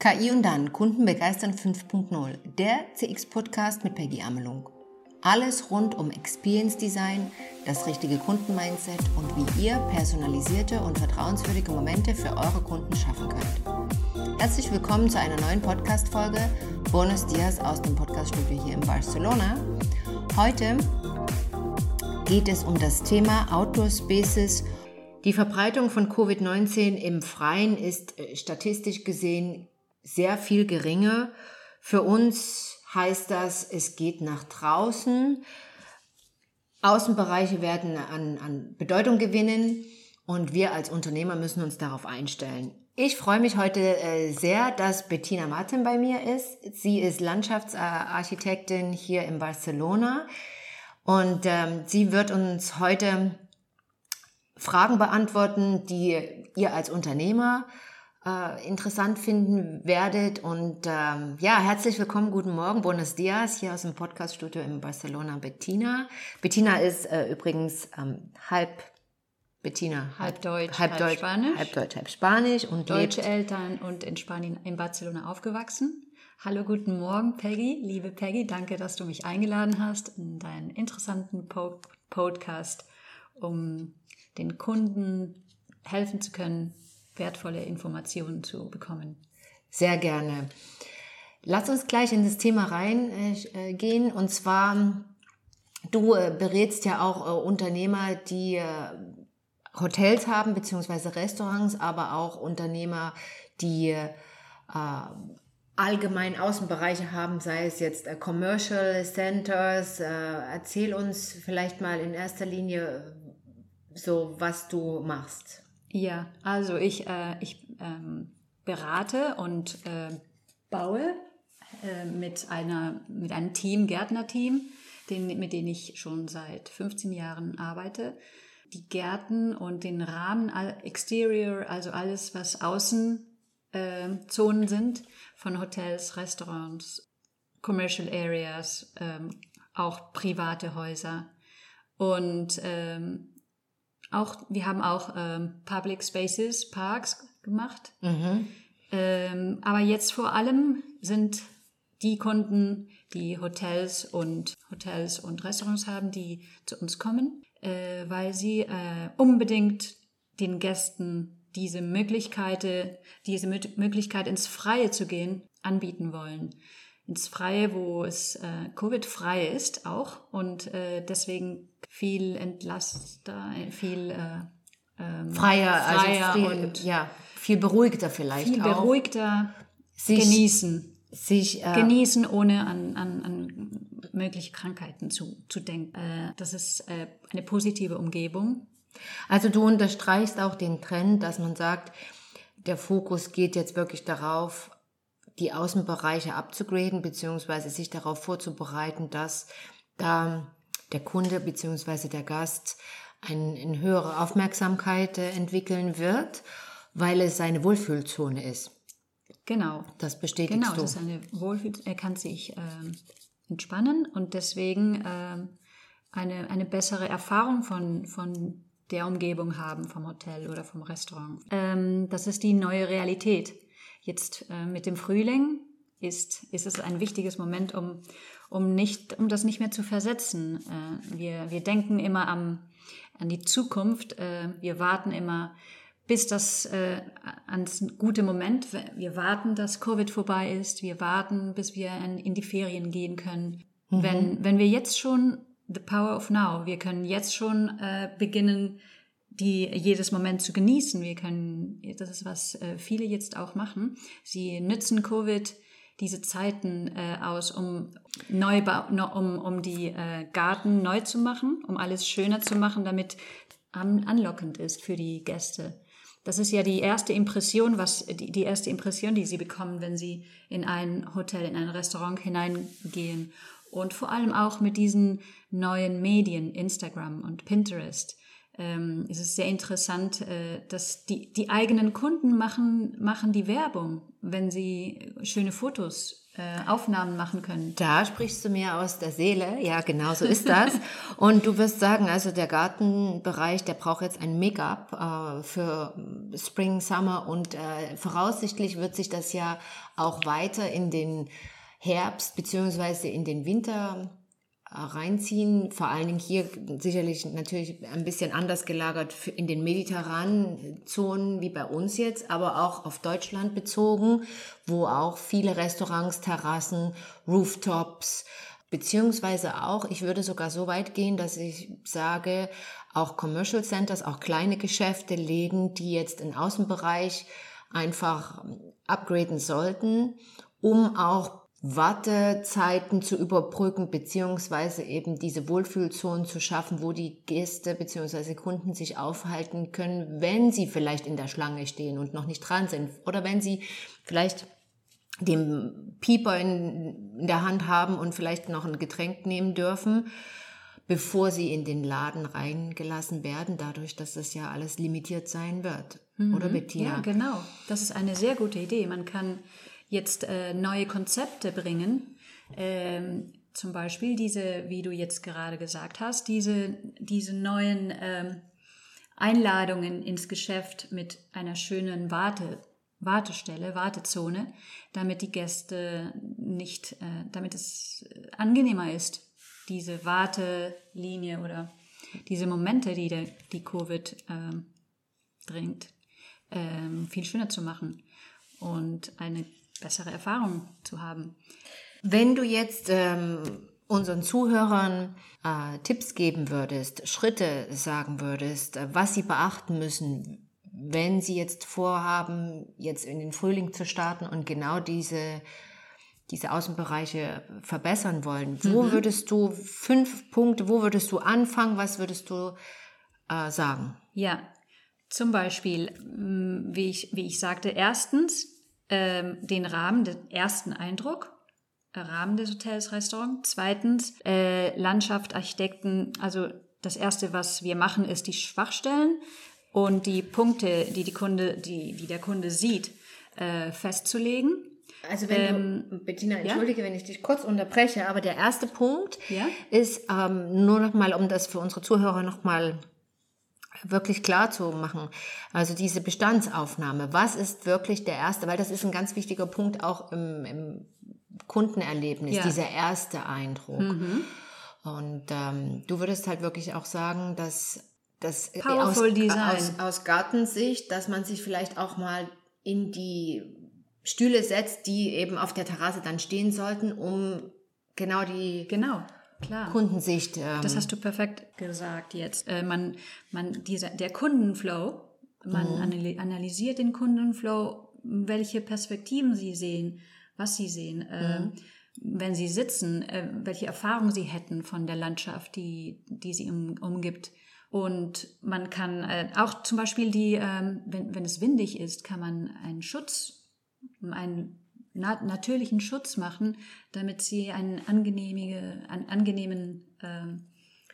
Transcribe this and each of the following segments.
KI und dann Kunden begeistern 5.0, der CX-Podcast mit Peggy Amelung. Alles rund um Experience Design, das richtige Kundenmindset und wie ihr personalisierte und vertrauenswürdige Momente für eure Kunden schaffen könnt. Herzlich willkommen zu einer neuen Podcast-Folge. Bonus Dias aus dem Podcaststudio hier in Barcelona. Heute geht es um das Thema Outdoor Spaces. Die Verbreitung von Covid-19 im Freien ist äh, statistisch gesehen sehr viel geringer. Für uns heißt das, es geht nach draußen. Außenbereiche werden an, an Bedeutung gewinnen und wir als Unternehmer müssen uns darauf einstellen. Ich freue mich heute äh, sehr, dass Bettina Martin bei mir ist. Sie ist Landschaftsarchitektin hier in Barcelona und ähm, sie wird uns heute Fragen beantworten, die ihr als Unternehmer äh, interessant finden werdet. Und ähm, ja, herzlich willkommen, guten Morgen, buenos dias, hier aus dem Podcaststudio in Barcelona, Bettina. Bettina ist äh, übrigens ähm, halb Bettina, halb, halb Deutsch, halb, halb Spanisch, halb Deutsch, halb Spanisch und deutsche Eltern und in Spanien, in Barcelona aufgewachsen. Hallo, guten Morgen, Peggy, liebe Peggy, danke, dass du mich eingeladen hast in deinen interessanten po Podcast, um den Kunden helfen zu können, wertvolle Informationen zu bekommen. Sehr gerne. Lass uns gleich in das Thema reingehen. Äh, und zwar, du äh, berätst ja auch äh, Unternehmer, die Hotels haben, beziehungsweise Restaurants, aber auch Unternehmer, die allgemein Außenbereiche haben, sei es jetzt Commercial Centers. erzähl uns vielleicht mal in erster Linie so, was du machst. Ja, also ich, äh, ich ähm, berate und äh, baue äh, mit, einer, mit einem Team, Gärtnerteam, den, mit dem ich schon seit 15 Jahren arbeite. Die Gärten und den Rahmen, Exterior, also alles, was Außenzonen äh, sind, von Hotels, Restaurants, Commercial Areas, ähm, auch private Häuser. Und ähm, auch, wir haben auch ähm, Public Spaces, Parks gemacht. Mhm. Ähm, aber jetzt vor allem sind die Kunden, die Hotels und Hotels und Restaurants haben, die zu uns kommen, äh, weil sie äh, unbedingt den Gästen diese Möglichkeit, diese Möglichkeit ins Freie zu gehen, anbieten wollen ins Freie, wo es äh, Covid-frei ist auch und äh, deswegen viel entlaster, viel äh, ähm, freier, also freier also viel, und ja, viel beruhigter vielleicht viel auch. beruhigter sich, genießen. Sich äh, genießen, ohne an, an, an mögliche Krankheiten zu, zu denken. Äh, das ist äh, eine positive Umgebung. Also du unterstreichst auch den Trend, dass man sagt, der Fokus geht jetzt wirklich darauf, die Außenbereiche abzugraden, beziehungsweise sich darauf vorzubereiten, dass da der Kunde beziehungsweise der Gast ein, eine höhere Aufmerksamkeit äh, entwickeln wird, weil es seine Wohlfühlzone ist. Genau. Das bestätigst genau, du. Genau, das ist eine Wohlfühl. Er kann sich äh, entspannen und deswegen äh, eine, eine bessere Erfahrung von, von der Umgebung haben, vom Hotel oder vom Restaurant. Ähm, das ist die neue Realität. Jetzt äh, mit dem Frühling ist, ist es ein wichtiges Moment, um, um, nicht, um das nicht mehr zu versetzen. Äh, wir, wir denken immer am, an die Zukunft. Äh, wir warten immer, bis das äh, ans gute Moment. Wir warten, dass Covid vorbei ist. Wir warten, bis wir in, in die Ferien gehen können. Mhm. Wenn, wenn wir jetzt schon the power of now, wir können jetzt schon äh, beginnen, die jedes Moment zu genießen. Wir können, das ist was äh, viele jetzt auch machen. Sie nützen Covid diese Zeiten äh, aus, um Neubau, um, um die äh, Garten neu zu machen, um alles schöner zu machen, damit an, anlockend ist für die Gäste. Das ist ja die erste Impression, was die, die erste Impression, die sie bekommen, wenn sie in ein Hotel, in ein Restaurant hineingehen. Und vor allem auch mit diesen neuen Medien, Instagram und Pinterest ähm, es ist sehr interessant, äh, dass die, die eigenen Kunden machen, machen die Werbung, wenn sie schöne Fotos äh, Aufnahmen machen können. Da sprichst du mir aus der Seele. Ja, genau so ist das. und du wirst sagen, also der Gartenbereich, der braucht jetzt ein Make-up äh, für Spring, Summer und äh, voraussichtlich wird sich das ja auch weiter in den Herbst beziehungsweise in den Winter reinziehen. Vor allen Dingen hier sicherlich natürlich ein bisschen anders gelagert in den mediterranen Zonen wie bei uns jetzt, aber auch auf Deutschland bezogen, wo auch viele Restaurants, Terrassen, Rooftops, beziehungsweise auch, ich würde sogar so weit gehen, dass ich sage, auch Commercial Centers, auch kleine Geschäfte, Läden, die jetzt im Außenbereich einfach upgraden sollten, um auch Wartezeiten zu überbrücken, beziehungsweise eben diese Wohlfühlzonen zu schaffen, wo die Gäste beziehungsweise Kunden sich aufhalten können, wenn sie vielleicht in der Schlange stehen und noch nicht dran sind. Oder wenn sie vielleicht den Pieper in, in der Hand haben und vielleicht noch ein Getränk nehmen dürfen, bevor sie in den Laden reingelassen werden, dadurch, dass das ja alles limitiert sein wird. Mhm. Oder Bettina? Ja, genau. Das ist eine sehr gute Idee. Man kann jetzt äh, neue Konzepte bringen. Ähm, zum Beispiel diese, wie du jetzt gerade gesagt hast, diese, diese neuen ähm, Einladungen ins Geschäft mit einer schönen Warte, Wartestelle, Wartezone, damit die Gäste nicht, äh, damit es angenehmer ist, diese Wartelinie oder diese Momente, die der, die Covid ähm, bringt, ähm, viel schöner zu machen und eine bessere Erfahrungen zu haben. Wenn du jetzt ähm, unseren Zuhörern äh, Tipps geben würdest, Schritte sagen würdest, äh, was sie beachten müssen, wenn sie jetzt vorhaben, jetzt in den Frühling zu starten und genau diese diese Außenbereiche verbessern wollen, wo mhm. würdest du fünf Punkte, wo würdest du anfangen, was würdest du äh, sagen? Ja, zum Beispiel, wie ich, wie ich sagte, erstens ähm, den Rahmen, den ersten Eindruck, äh, Rahmen des Hotels, Restaurant. Zweitens äh, Landschaft, Architekten. Also das erste, was wir machen, ist die Schwachstellen und die Punkte, die die Kunde, die, die der Kunde sieht, äh, festzulegen. Also wenn ähm, du, Bettina, entschuldige, ja? wenn ich dich kurz unterbreche, aber der erste Punkt ja? ist ähm, nur noch mal, um das für unsere Zuhörer noch mal wirklich klar zu machen. Also diese Bestandsaufnahme, was ist wirklich der erste, weil das ist ein ganz wichtiger Punkt auch im, im Kundenerlebnis, ja. dieser erste Eindruck. Mhm. Und ähm, du würdest halt wirklich auch sagen, dass das aus, aus, aus Gartensicht, dass man sich vielleicht auch mal in die Stühle setzt, die eben auf der Terrasse dann stehen sollten, um genau die genau Klar. Kundensicht. Ähm. Das hast du perfekt gesagt jetzt. Äh, man, man, dieser, der Kundenflow, man mhm. analysiert den Kundenflow, welche Perspektiven sie sehen, was sie sehen, äh, mhm. wenn sie sitzen, äh, welche Erfahrungen sie hätten von der Landschaft, die, die sie um, umgibt. Und man kann äh, auch zum Beispiel die, ähm, wenn, wenn es windig ist, kann man einen Schutz, einen natürlichen Schutz machen, damit sie einen, angenehmige, einen angenehmen äh,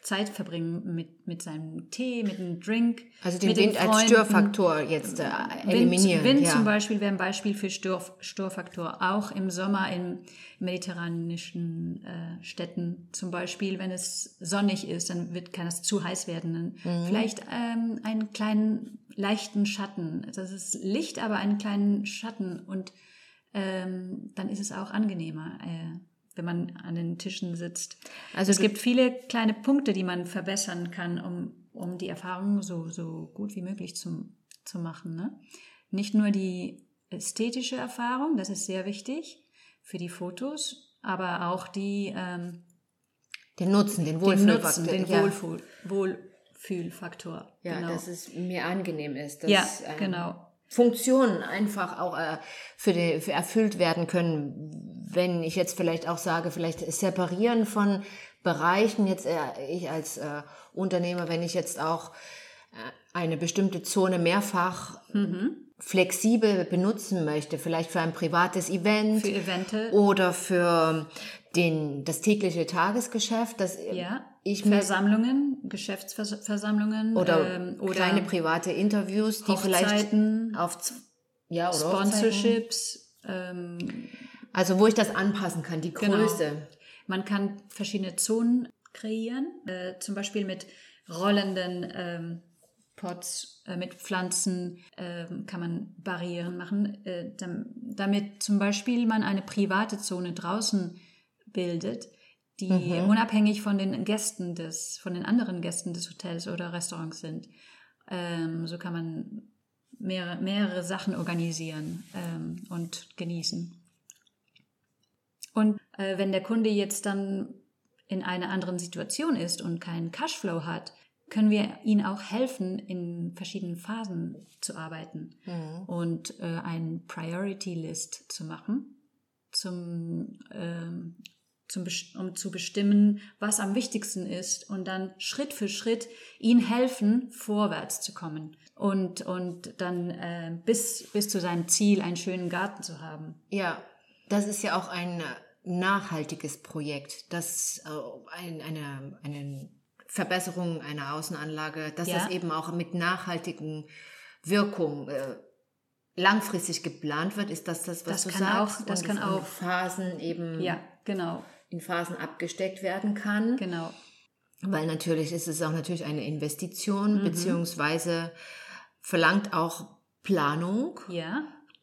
Zeit verbringen mit, mit seinem Tee, mit einem Drink. Also den Wind den als Störfaktor jetzt äh, eliminieren. Wind, Wind ja. zum Beispiel wäre ein Beispiel für Stör, Störfaktor. Auch im Sommer in mediterranischen äh, Städten zum Beispiel, wenn es sonnig ist, dann wird, kann es zu heiß werden. Mhm. Vielleicht ähm, einen kleinen leichten Schatten. Das ist Licht, aber einen kleinen Schatten und ähm, dann ist es auch angenehmer, äh, wenn man an den Tischen sitzt. Also es gibt viele kleine Punkte, die man verbessern kann, um, um die Erfahrung so, so gut wie möglich zu, zu machen. Ne? Nicht nur die ästhetische Erfahrung, das ist sehr wichtig für die Fotos, aber auch die ähm, den Nutzen, den Wohlfühlfaktor. Den, Nutzen, den Wohlfühl, Wohlfühlfaktor. Ja, genau. dass es mir angenehm ist. Dass, ja, ähm, genau. Funktionen einfach auch äh, für, die, für erfüllt werden können. Wenn ich jetzt vielleicht auch sage, vielleicht separieren von Bereichen, jetzt äh, ich als äh, Unternehmer, wenn ich jetzt auch äh, eine bestimmte Zone mehrfach mhm. flexibel benutzen möchte, vielleicht für ein privates Event für Evente. oder für den, das tägliche Tagesgeschäft, das ja. Ich Versammlungen, Geschäftsversammlungen oder, ähm, oder kleine private Interviews, die vielleicht auf ja, oder Sponsorships. Ähm, Also wo ich das anpassen kann, die Genau. Größe. Man kann verschiedene Zonen kreieren, äh, zum Beispiel mit rollenden ähm, Pots, äh, mit Pflanzen ähm, kann man Barrieren machen, äh, dam damit zum Beispiel man eine private Zone draußen bildet, die unabhängig von den Gästen des, von den anderen Gästen des Hotels oder Restaurants sind. Ähm, so kann man mehrere, mehrere Sachen organisieren ähm, und genießen. Und äh, wenn der Kunde jetzt dann in einer anderen Situation ist und keinen Cashflow hat, können wir ihm auch helfen, in verschiedenen Phasen zu arbeiten und äh, ein Priority List zu machen, zum, ähm, zum, um zu bestimmen, was am wichtigsten ist und dann Schritt für Schritt ihn helfen, vorwärts zu kommen und, und dann äh, bis, bis zu seinem Ziel einen schönen Garten zu haben. Ja, das ist ja auch ein nachhaltiges Projekt, das äh, ein, eine, eine Verbesserung einer Außenanlage, dass Ja. das eben auch mit nachhaltigen Wirkungen äh, langfristig geplant wird, ist das das, was Das du kann sagst? auch- das und kann in auch- Phasen eben Ja, genau, in Phasen abgesteckt werden kann. genau. Weil natürlich ist es auch natürlich eine Investition, Mhm. beziehungsweise verlangt auch Planung, Ja,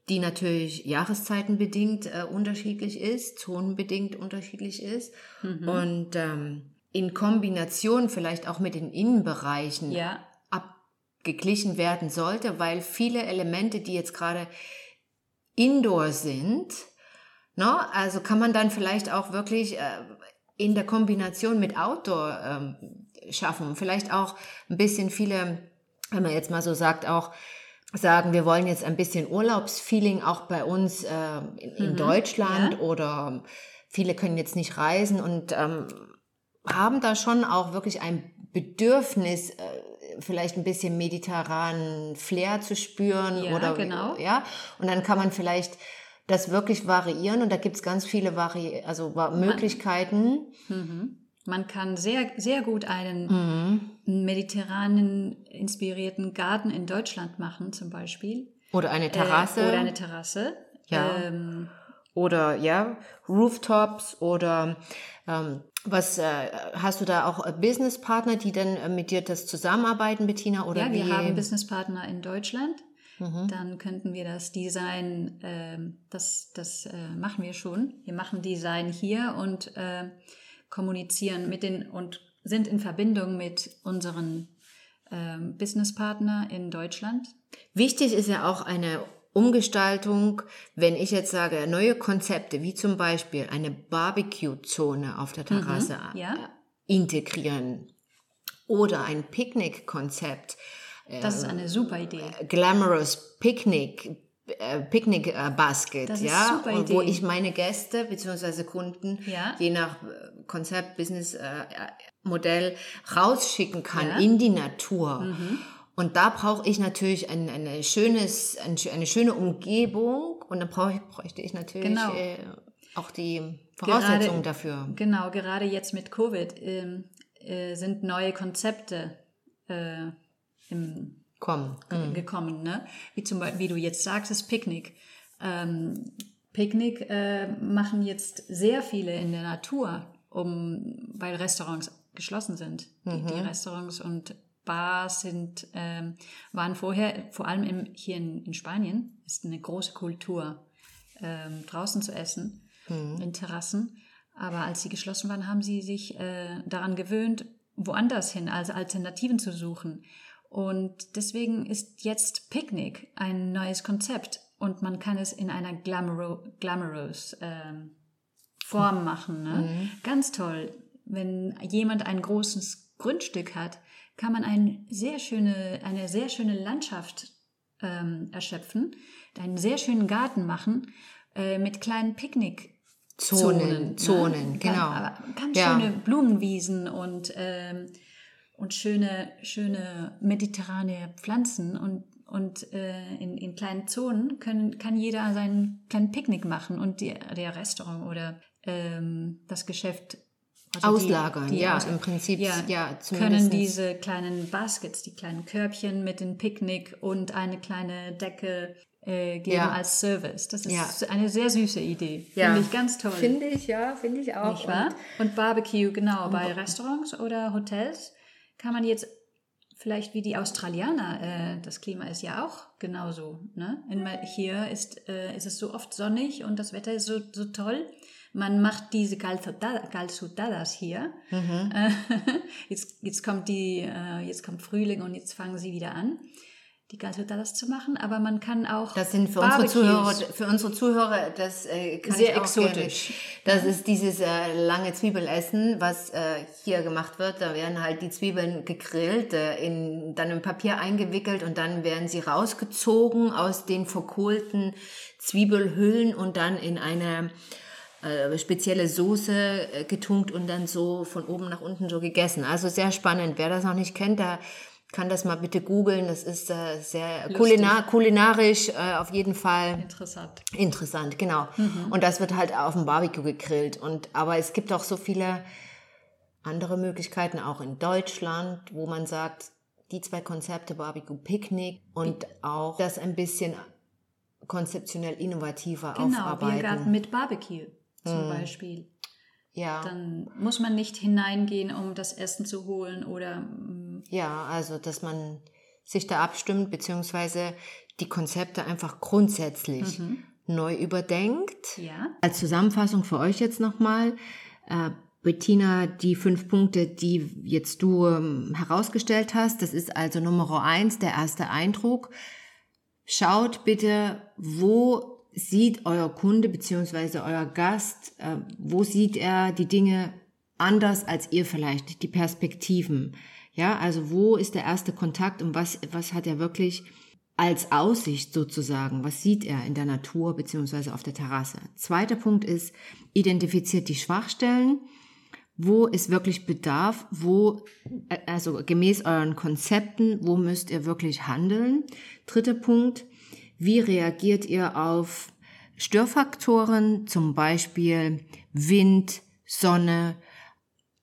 die natürlich jahreszeitenbedingt äh, unterschiedlich ist, zonenbedingt unterschiedlich ist. Mhm. Und ähm, in Kombination vielleicht auch mit den Innenbereichen ja, abgeglichen werden sollte, weil viele Elemente, die jetzt gerade indoor sind, ne, also kann man dann vielleicht auch wirklich äh, in der Kombination mit Outdoor ähm, schaffen. Vielleicht auch ein bisschen viele, wenn man jetzt mal so sagt, auch sagen, wir wollen jetzt ein bisschen Urlaubsfeeling auch bei uns äh, in, in Deutschland oder viele können jetzt nicht reisen und ähm, haben da schon auch wirklich ein Bedürfnis, äh, vielleicht ein bisschen mediterranen Flair zu spüren Ja, oder genau. ja. Und dann kann man vielleicht das wirklich variieren und da gibt's ganz viele Vari also Möglichkeiten. man kann sehr, sehr gut einen Mhm. mediterranen inspirierten Garten in Deutschland machen, zum Beispiel. Oder eine Terrasse. Äh, oder eine Terrasse. Ja. Ähm, oder ja, Rooftops oder ähm, was äh, hast du da auch äh, Businesspartner, die dann äh, mit dir das zusammenarbeiten, Bettina? Oder ja, wir wie? haben Businesspartner in Deutschland. Mhm. Dann könnten wir das Design, ähm, das, das äh, machen wir schon. Wir machen Design hier und äh, kommunizieren mit den und sind in Verbindung mit unseren ähm, Businesspartner in Deutschland. Wichtig ist ja auch eine Umgestaltung, wenn ich jetzt sage, neue Konzepte, wie zum Beispiel eine Barbecue-Zone auf der Terrasse Mhm, ja. äh, integrieren oder ein Picknick-Konzept, Das ist eine super Idee. Glamorous Picnic, äh, Picnic äh, Basket, Das ja, und wo ich meine Gäste bzw. Kunden Ja. je nach äh, Konzept, Business, äh, Modell rausschicken kann Ja. Mhm. in die Natur. Und da brauche ich natürlich ein, eine, schönes, ein, eine schöne Umgebung und dann brauche ich, bräuchte ich natürlich Genau. äh, auch die Voraussetzungen Gerade- dafür. Genau, gerade jetzt mit Covid ähm, äh, sind neue Konzepte äh, im, Kommen. gekommen, ne? Wie zum Beispiel, wie du jetzt sagst, das Picknick. Ähm, Picknick äh, machen jetzt sehr viele in der Natur, um, weil Restaurants geschlossen sind. Die, die Restaurants und Bars sind, ähm, waren vorher, vor allem im, hier in, in Spanien, ist eine große Kultur, ähm, draußen zu essen, in Terrassen. Aber als sie geschlossen waren, haben sie sich äh, daran gewöhnt, woanders hin, also Alternativen zu suchen. Und deswegen ist jetzt Picknick ein neues Konzept und man kann es in einer glamoro glamorous ähm, Form machen. Ne? Ganz toll. Wenn jemand ein großes Grundstück hat, kann man ein sehr schöne, eine sehr schöne Landschaft ähm, erschöpfen, einen sehr schönen Garten machen äh, mit kleinen Picknick. Zonen, Zonen, ne? genau. Aber ganz Ja. schöne Blumenwiesen und, ähm, und schöne, schöne mediterrane Pflanzen und, und äh, in, in kleinen Zonen können, kann jeder seinen kleinen Picknick machen und die, der Restaurant oder ähm, das Geschäft also die- Auslagern, die ja, Aus- im Prinzip, ja, können zumindestens. diese kleinen Baskets, die kleinen Körbchen mit dem Picknick und eine kleine Decke äh, geben Ja. als Service. Das ist Ja. eine sehr süße Idee. Ja. Finde ich ganz toll. Finde ich, ja, finde ich auch. Nicht wahr? Und Barbecue, genau. Bei Restaurants oder Hotels kann man jetzt vielleicht wie die Australianer, äh, das Klima ist ja auch genauso. Ne? In, hier ist, äh, ist es so oft sonnig und das Wetter ist so, so toll. Man macht diese calzutadas hier. Äh, jetzt, jetzt, kommt die, äh, jetzt kommt Frühling und jetzt fangen sie wieder an, die calzutadas zu machen. Aber man kann auch Das sind für unsere Zuhörer, für unsere Zuhörer, das äh, kann Sehr exotisch. Gerne. Das ist dieses äh, lange Zwiebelessen, was äh, hier gemacht wird. Da werden halt die Zwiebeln gegrillt, äh, in dann in Papier eingewickelt und dann werden sie rausgezogen aus den verkohlten Zwiebelhüllen und dann in eine äh, spezielle Soße äh, getunkt und dann so von oben nach unten so gegessen. Also sehr spannend. Wer das noch nicht kennt, der kann das mal bitte googeln. Das ist äh, sehr kulina kulinarisch äh, auf jeden Fall Interessant. interessant, genau. Und das wird halt auf dem Barbecue gegrillt. Und aber es gibt auch so viele andere Möglichkeiten, auch in Deutschland, wo man sagt, die zwei Konzepte, Barbecue Picknick und auch das ein bisschen konzeptionell innovativer Genau, aufarbeiten. Biergarten mit Barbecue zum Beispiel. Ja. Dann muss man nicht hineingehen, um das Essen zu holen oder mm, Ja, also dass man sich da abstimmt, beziehungsweise die Konzepte einfach grundsätzlich neu überdenkt. ja. Als Zusammenfassung für euch jetzt nochmal, äh, Bettina, die fünf Punkte, die jetzt du ähm, herausgestellt hast, das ist also Nummer eins, der erste Eindruck. Schaut bitte, wo sieht euer Kunde beziehungsweise euer Gast, äh, wo sieht er die Dinge anders als ihr vielleicht, die Perspektiven. Ja, also wo ist der erste Kontakt und was, was hat er wirklich als Aussicht sozusagen? Was sieht er in der Natur beziehungsweise auf der Terrasse? Zweiter Punkt ist, identifiziert die Schwachstellen. Wo ist wirklich Bedarf? Wo, äh, also gemäß euren Konzepten, wo müsst ihr wirklich handeln? Dritter Punkt, wie reagiert ihr auf Störfaktoren, zum Beispiel Wind, Sonne,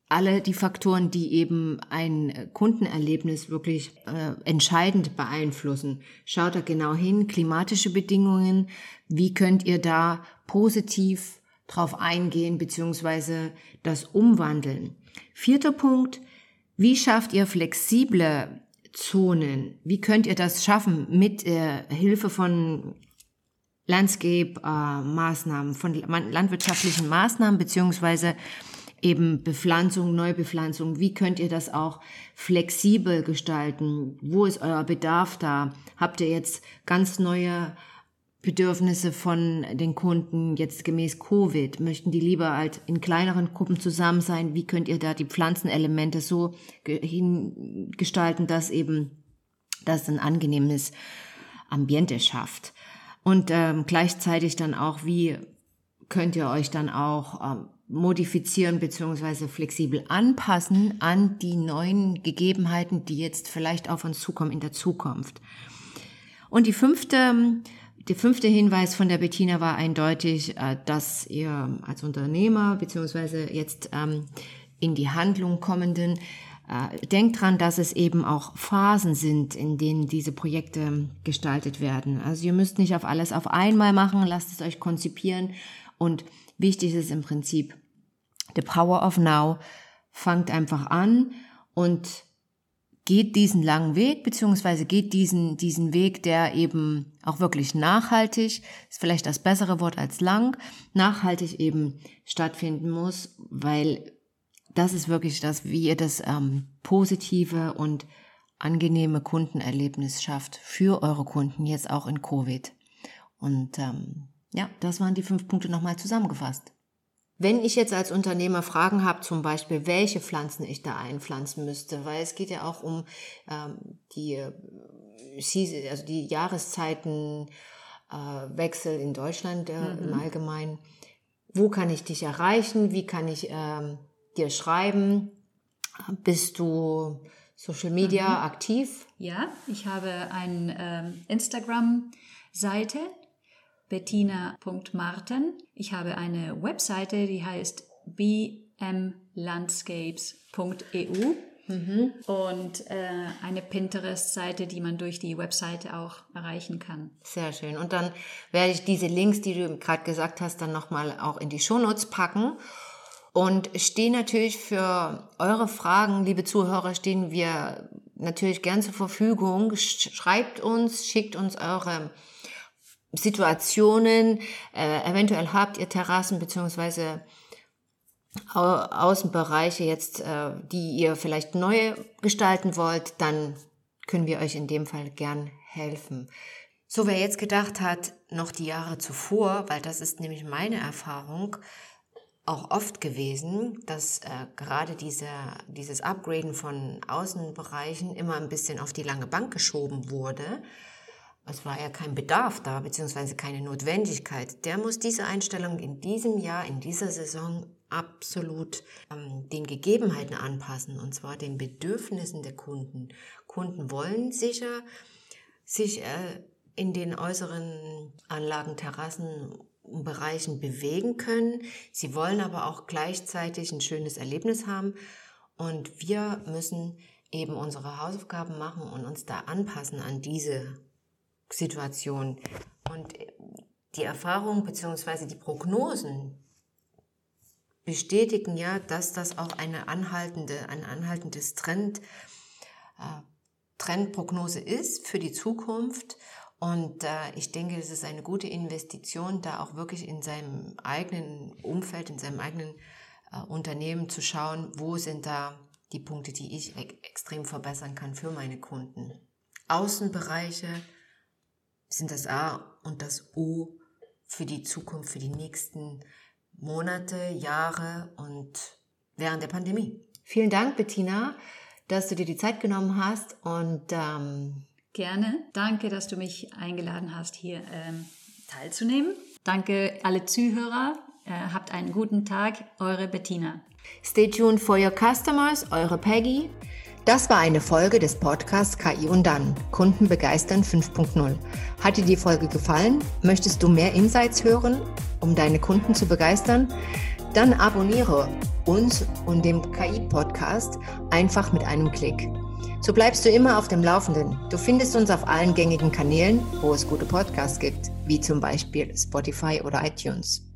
alle die Faktoren, die eben ein Kundenerlebnis wirklich äh, entscheidend beeinflussen. Schaut da genau hin, klimatische Bedingungen, wie könnt ihr da positiv drauf eingehen beziehungsweise das umwandeln. Vierter Punkt, wie schafft ihr flexible Zonen? Wie könnt ihr das schaffen mit äh, Hilfe von Landscape-Maßnahmen, von landwirtschaftlichen Maßnahmen beziehungsweise eben Bepflanzung, Neubepflanzung. Wie könnt ihr das auch flexibel gestalten? Wo ist euer Bedarf da? Habt ihr jetzt ganz neue Bedürfnisse von den Kunden jetzt gemäß Covid? Möchten die lieber halt in kleineren Gruppen zusammen sein? Wie könnt ihr da die Pflanzenelemente so ge- hin gestalten, dass eben das ein angenehmes Ambiente schafft? Und ähm, gleichzeitig dann auch, wie könnt ihr euch dann auch ähm, modifizieren beziehungsweise flexibel anpassen an die neuen Gegebenheiten, die jetzt vielleicht auf uns zukommen in der Zukunft. Und die fünfte, der fünfte Hinweis von der Bettina war eindeutig, äh, dass ihr als Unternehmer beziehungsweise jetzt ähm, in die Handlung kommenden äh, denkt dran, dass es eben auch Phasen sind, in denen diese Projekte gestaltet werden. Also ihr müsst nicht auf alles auf einmal machen, lasst es euch konzipieren und wichtig ist im Prinzip the power of now. Fangt einfach an und geht diesen langen Weg, beziehungsweise geht diesen, diesen Weg, der eben auch wirklich nachhaltig, ist vielleicht das bessere Wort als lang, nachhaltig eben stattfinden muss, weil das ist wirklich das, wie ihr das ähm, positive und angenehme Kundenerlebnis schafft für eure Kunden, jetzt auch in Covid. Und ähm, ja, das waren die fünf Punkte nochmal zusammengefasst. Wenn ich jetzt als Unternehmer Fragen habe, zum Beispiel, welche Pflanzen ich da einpflanzen müsste, weil es geht ja auch um ähm, die, äh, also die Jahreszeitenwechsel äh, Wechsel in Deutschland äh, im Allgemeinen. Wo kann ich dich erreichen? Wie kann ich ähm, dir schreiben? Bist du Social Media aktiv? Ja, ich habe eine ähm, Instagram-Seite, bettina.marten. Ich habe eine Webseite, die heißt bmlandscapes.eu. mhm. und äh, eine Pinterest-Seite, die man durch die Webseite auch erreichen kann. Sehr schön. Und dann werde ich diese Links, die du gerade gesagt hast, dann nochmal auch in die Shownotes packen. Und stehe natürlich für eure Fragen, liebe Zuhörer, stehen wir natürlich gern zur Verfügung. Schreibt uns, schickt uns eure Situationen. Äh, eventuell habt ihr Terrassen beziehungsweise Außenbereiche jetzt, äh, die ihr vielleicht neu gestalten wollt, dann können wir euch in dem Fall gern helfen. So, wer jetzt gedacht hat, noch die Jahre zuvor, weil das ist nämlich meine Erfahrung, auch oft gewesen, dass äh, gerade diese, dieses Upgraden von Außenbereichen immer ein bisschen auf die lange Bank geschoben wurde. Es war ja kein Bedarf da, beziehungsweise keine Notwendigkeit. Der muss diese Einstellung in diesem Jahr, in dieser Saison absolut ähm, den Gegebenheiten anpassen, und zwar den Bedürfnissen der Kunden. Kunden wollen sicher sich äh, in den äußeren Anlagen, Terrassen Bereichen bewegen können. Sie wollen aber auch gleichzeitig ein schönes Erlebnis haben. Und wir müssen eben unsere Hausaufgaben machen und uns da anpassen an diese Situation. Und die Erfahrung bzw. die Prognosen bestätigen ja, dass das auch eine anhaltende, ein anhaltendes Trend, äh, Trendprognose ist für die Zukunft und äh, ich denke, es ist eine gute Investition, da auch wirklich in seinem eigenen Umfeld, in seinem eigenen äh, Unternehmen zu schauen, wo sind da die Punkte, die ich e extrem verbessern kann für meine Kunden. Außenbereiche sind das A und das O für die Zukunft, für die nächsten Monate, Jahre und während der Pandemie. Vielen Dank, Bettina, dass du dir die Zeit genommen hast und ähm, Gerne. Danke, dass du mich eingeladen hast, hier ähm, teilzunehmen. Danke alle Zuhörer. Äh, habt einen guten Tag. Eure Bettina. Stay tuned for your customers. Eure Peggy. Das war eine Folge des Podcasts KI und dann. Kunden begeistern 5.0. Hat dir die Folge gefallen? Möchtest du mehr Insights hören, um deine Kunden zu begeistern? Dann abonniere uns und dem KI-Podcast einfach mit einem Klick. So bleibst du immer auf dem Laufenden. Du findest uns auf allen gängigen Kanälen, wo es gute Podcasts gibt, wie zum Beispiel Spotify oder iTunes.